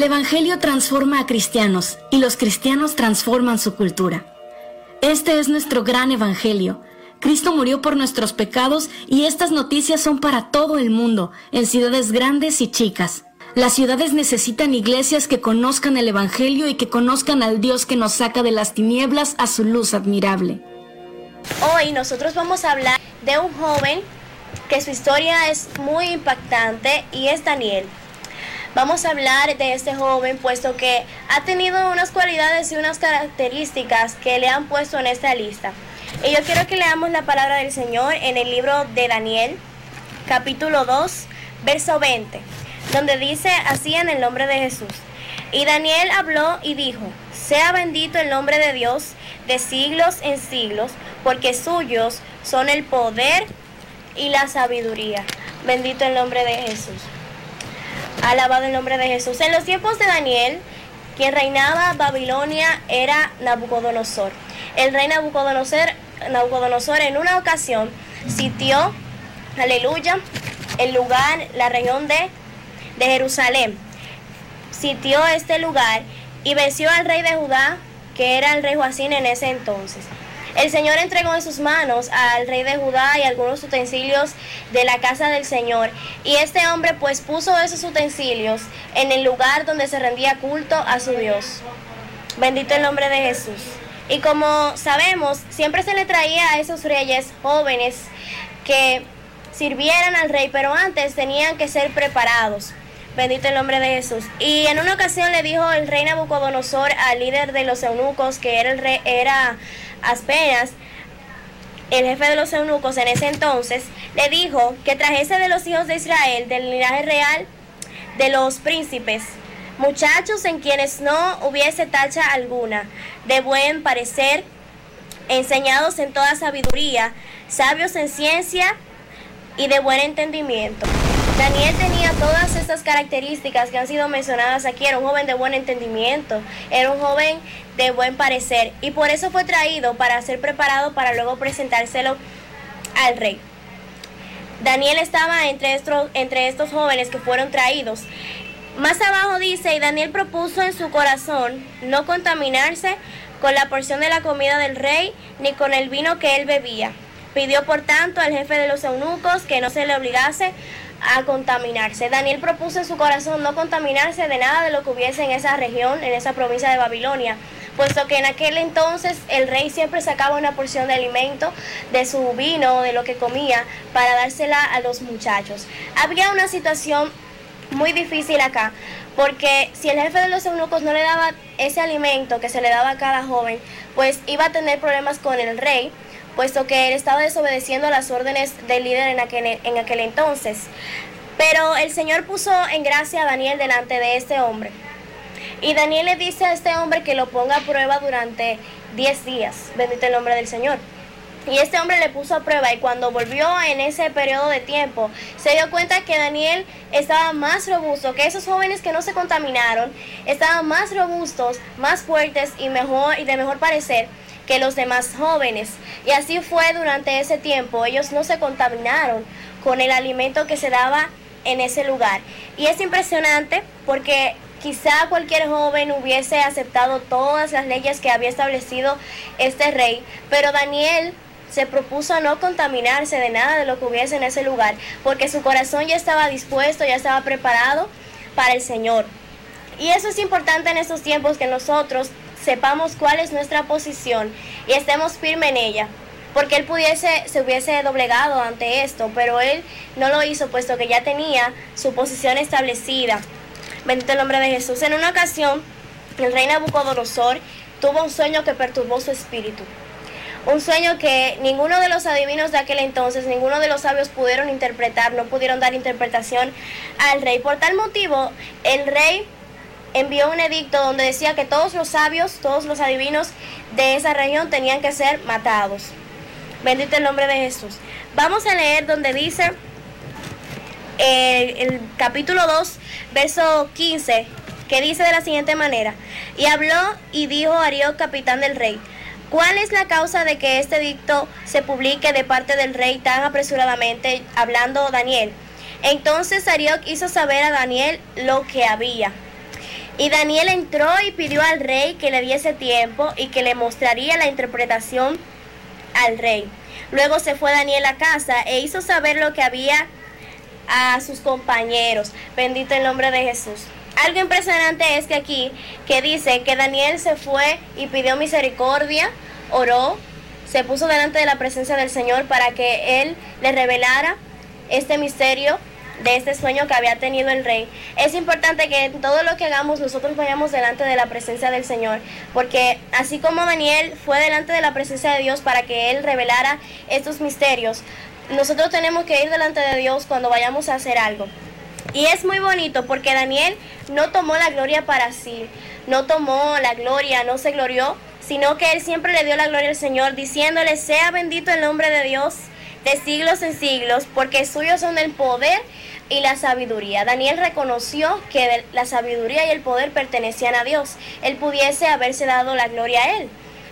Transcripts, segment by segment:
El Evangelio transforma a cristianos y los cristianos transforman su cultura. Este es nuestro gran Evangelio. Cristo murió por nuestros pecados y estas noticias son para todo el mundo, en ciudades grandes y chicas. Las ciudades necesitan iglesias que conozcan el Evangelio y que conozcan al Dios que nos saca de las tinieblas a su luz admirable. Hoy nosotros vamos a hablar de un joven que su historia es muy impactante y es Daniel. Vamos a hablar de este joven puesto que ha tenido unas cualidades y unas características que le han puesto en esta lista. Y yo quiero que leamos la palabra del Señor en el libro de Daniel, capítulo 2, verso 20, donde dice así en el nombre de Jesús. Y Daniel habló y dijo, sea bendito el nombre de Dios de siglos en siglos, porque suyos son el poder y la sabiduría. Bendito el nombre de Jesús. Alabado el nombre de Jesús. En los tiempos de Daniel, quien reinaba Babilonia era Nabucodonosor. El rey Nabucodonosor, Nabucodonosor en una ocasión sitió, aleluya, el lugar, la región de, de Jerusalén. Sitió este lugar y venció al rey de Judá, que era el rey Joacín en ese entonces. El Señor entregó en sus manos al rey de Judá y algunos utensilios de la casa del Señor. Y este hombre pues puso esos utensilios en el lugar donde se rendía culto a su Dios. Bendito el nombre de Jesús. Y como sabemos, siempre se le traía a esos reyes jóvenes que sirvieran al rey, pero antes tenían que ser preparados. Bendito el nombre de Jesús. Y en una ocasión le dijo el rey Nabucodonosor al líder de los eunucos, que era, el rey, era Aspenas, el jefe de los eunucos en ese entonces, le dijo que trajese de los hijos de Israel, del linaje real de los príncipes, muchachos en quienes no hubiese tacha alguna, de buen parecer, enseñados en toda sabiduría, sabios en ciencia y de buen entendimiento. Daniel tenía todas estas características que han sido mencionadas aquí. Era un joven de buen entendimiento, era un joven de buen parecer y por eso fue traído para ser preparado para luego presentárselo al rey. Daniel estaba entre estos, entre estos jóvenes que fueron traídos más abajo dice, y Daniel propuso en su corazón no contaminarse con la porción de la comida del rey, ni con el vino que él bebía. Pidió por tanto al jefe de los eunucos que no se le obligase a contaminarse. Daniel propuso en su corazón no contaminarse de nada de lo que hubiese en esa región, en esa provincia de Babilonia, puesto que en aquel entonces el rey siempre sacaba una porción de alimento de su vino, de lo que comía, para dársela a los muchachos. Había una situación muy difícil acá, porque si el jefe de los eunucos no le daba ese alimento que se le daba a cada joven, pues iba a tener problemas con el rey, puesto que él estaba desobedeciendo las órdenes del líder en aquel, en aquel entonces. Pero el Señor puso en gracia a Daniel delante de este hombre. Y Daniel le dice a este hombre que lo ponga a prueba durante 10 días. Bendito el nombre del Señor. Y este hombre le puso a prueba y cuando volvió en ese periodo de tiempo, se dio cuenta que Daniel estaba más robusto, que esos jóvenes que no se contaminaron, estaban más robustos, más fuertes y de mejor parecer que los demás jóvenes. Y así fue durante ese tiempo, ellos no se contaminaron con el alimento que se daba en ese lugar. Y es impresionante porque quizá cualquier joven hubiese aceptado todas las leyes que había establecido este rey, pero Daniel se propuso no contaminarse de nada de lo que hubiese en ese lugar, porque su corazón ya estaba dispuesto, ya estaba preparado para el Señor. Y eso es importante en estos tiempos que nosotros sepamos cuál es nuestra posición y estemos firmes en ella. Porque él pudiese, se hubiese doblegado ante esto, pero él no lo hizo puesto que ya tenía su posición establecida. Bendito el nombre de Jesús. En una ocasión, el rey Nabucodonosor tuvo un sueño que perturbó su espíritu. Un sueño que ninguno de los adivinos de aquel entonces, ninguno de los sabios pudieron interpretar, no pudieron dar interpretación al rey. Por tal motivo, el rey envió un edicto donde decía que todos los sabios, todos los adivinos de esa región tenían que ser matados. Bendito el nombre de Jesús. Vamos a leer donde dice eh, el capítulo 2, verso 15, que dice de la siguiente manera, y habló y dijo Arió, capitán del rey, ¿Cuál es la causa de que este dicto se publique de parte del rey tan apresuradamente, hablando Daniel? Entonces Arioc hizo saber a Daniel lo que había. Y Daniel entró y pidió al rey que le diese tiempo y que le mostraría la interpretación al rey. Luego se fue Daniel a casa e hizo saber lo que había a sus compañeros. Bendito el nombre de Jesús. Algo impresionante es que aquí, que dice que Daniel se fue y pidió misericordia, oró, se puso delante de la presencia del Señor para que Él le revelara este misterio de este sueño que había tenido el rey. Es importante que en todo lo que hagamos nosotros vayamos delante de la presencia del Señor, porque así como Daniel fue delante de la presencia de Dios para que Él revelara estos misterios, nosotros tenemos que ir delante de Dios cuando vayamos a hacer algo. Y es muy bonito porque Daniel no tomó la gloria para sí, no tomó la gloria, no se glorió, sino que él siempre le dio la gloria al Señor, diciéndole, sea bendito el nombre de Dios de siglos en siglos, porque suyos son el poder y la sabiduría. Daniel reconoció que la sabiduría y el poder pertenecían a Dios. Él pudiese haberse dado la gloria a él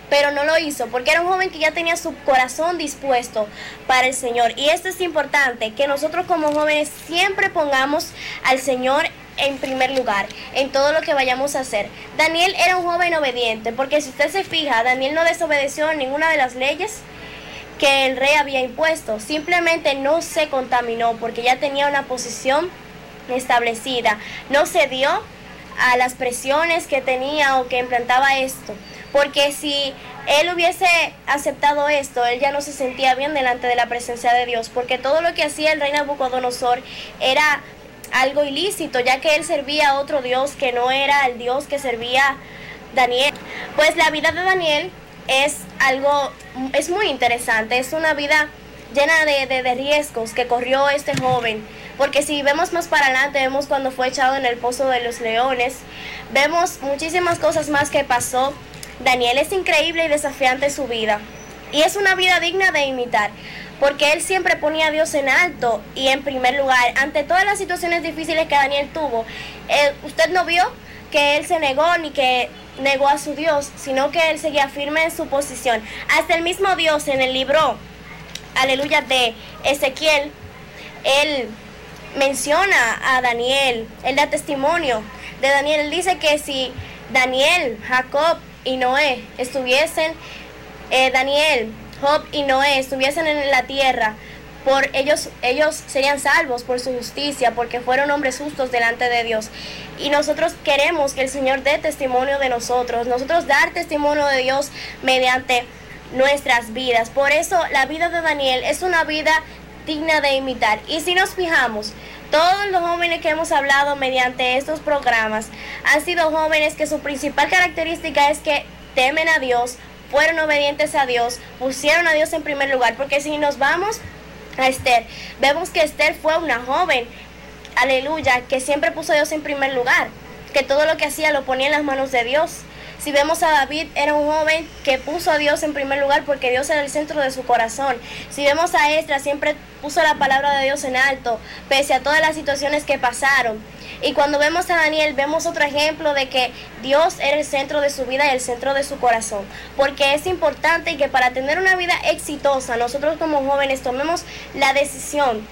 pero no lo hizo porque era un joven que ya tenía su corazón dispuesto para el Señor. Y esto es importante, que nosotros como jóvenes siempre pongamos al Señor en primer lugar en todo lo que vayamos a hacer. Daniel era un joven obediente, porque si usted se fija, Daniel no desobedeció ninguna de las leyes que el rey había impuesto, simplemente no se contaminó porque ya tenía una posición establecida, no cedió a las presiones que tenía o que implantaba esto. Porque si él hubiese aceptado esto, él ya no se sentía bien delante de la presencia de Dios, porque todo lo que hacía el rey Nabucodonosor era algo ilícito, ya que él servía a otro Dios que no era el Dios que servía Daniel. Pues la vida de Daniel es algo, es muy interesante, es una vida llena de, de, riesgos que corrió este joven. Porque si vemos más para adelante, vemos cuando fue echado en el pozo de los leones, vemos muchísimas cosas más que pasó Daniel es increíble y desafiante su vida. Y es una vida digna de imitar, porque él siempre ponía a Dios en alto y en primer lugar. Ante todas las situaciones difíciles que Daniel tuvo, eh, usted no vio que él se negó ni que negó a su Dios, sino que él seguía firme en su posición. Hasta el mismo Dios en el libro, aleluya, de Ezequiel, él menciona a Daniel, él da testimonio de Daniel. Él dice que si Daniel, Jacob y Noé estuviesen, eh, Daniel, Job y Noé estuviesen en la tierra, por ellos, ellos serían salvos por su justicia, porque fueron hombres justos delante de Dios. Y nosotros queremos que el Señor dé testimonio de nosotros, nosotros dar testimonio de Dios mediante nuestras vidas. Por eso la vida de Daniel es una vida digna de imitar. Y si nos fijamos, todos los jóvenes que hemos hablado mediante estos programas han sido jóvenes que su principal característica es que temen a Dios, fueron obedientes a Dios, pusieron a Dios en primer lugar. Porque si nos vamos a Esther, vemos que Esther fue una joven, aleluya, que siempre puso a Dios en primer lugar, que todo lo que hacía lo ponía en las manos de Dios. Si vemos a David, era un joven que puso a Dios en primer lugar porque Dios era el centro de su corazón. Si vemos a Esdras, siempre puso la palabra de Dios en alto, pese a todas las situaciones que pasaron. Y cuando vemos a Daniel, vemos otro ejemplo de que Dios era el centro de su vida y el centro de su corazón. Porque es importante que para tener una vida exitosa, nosotros como jóvenes tomemos la decisión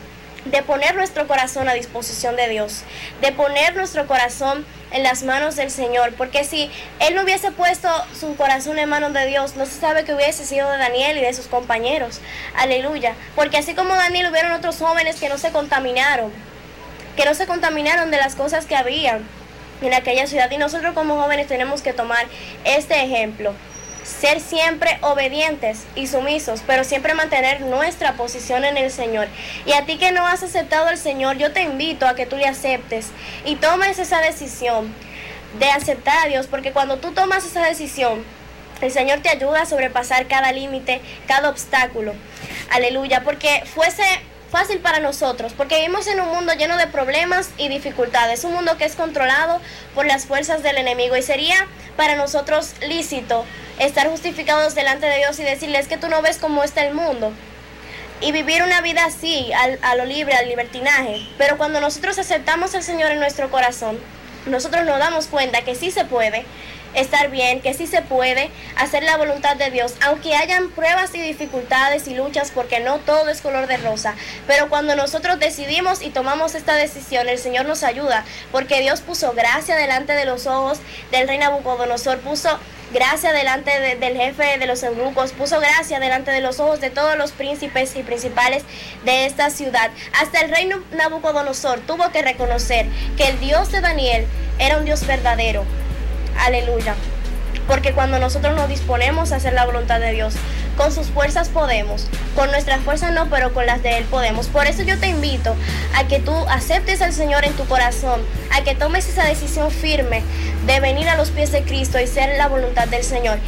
de poner nuestro corazón a disposición de Dios, de poner nuestro corazón en las manos del Señor, porque si Él no hubiese puesto su corazón en manos de Dios, no se sabe que hubiese sido de Daniel y de sus compañeros. Aleluya. Porque así como Daniel hubieron otros jóvenes que no se contaminaron, que no se contaminaron de las cosas que había en aquella ciudad. Y nosotros como jóvenes tenemos que tomar este ejemplo ser siempre obedientes y sumisos, pero siempre mantener nuestra posición en el Señor. Y a ti que no has aceptado al Señor, yo te invito a que tú le aceptes y tomes esa decisión de aceptar a Dios, porque cuando tú tomas esa decisión, el Señor te ayuda a sobrepasar cada límite, cada obstáculo. Aleluya, porque fuese fácil para nosotros, porque vivimos en un mundo lleno de problemas y dificultades, un mundo que es controlado por las fuerzas del enemigo y sería para nosotros lícito estar justificados delante de Dios y decirles que tú no ves cómo está el mundo. Y vivir una vida así, a lo libre, al libertinaje. Pero cuando nosotros aceptamos al Señor en nuestro corazón, nosotros nos damos cuenta que sí se puede estar bien, que sí se puede hacer la voluntad de Dios, aunque hayan pruebas y dificultades y luchas, porque no todo es color de rosa. Pero cuando nosotros decidimos y tomamos esta decisión, el Señor nos ayuda, porque Dios puso gracia delante de los ojos del rey Nabucodonosor, puso gracia delante del jefe de los eunucos, puso gracia delante de los ojos de todos los príncipes y principales de esta ciudad. Hasta el rey Nabucodonosor tuvo que reconocer que el Dios de Daniel era un Dios verdadero. Aleluya. Porque cuando nosotros nos disponemos a hacer la voluntad de Dios, con sus fuerzas podemos, con nuestras fuerzas no, pero con las de Él podemos. Por eso yo te invito a que tú aceptes al Señor en tu corazón, a que tomes esa decisión firme de venir a los pies de Cristo y ser la voluntad del Señor.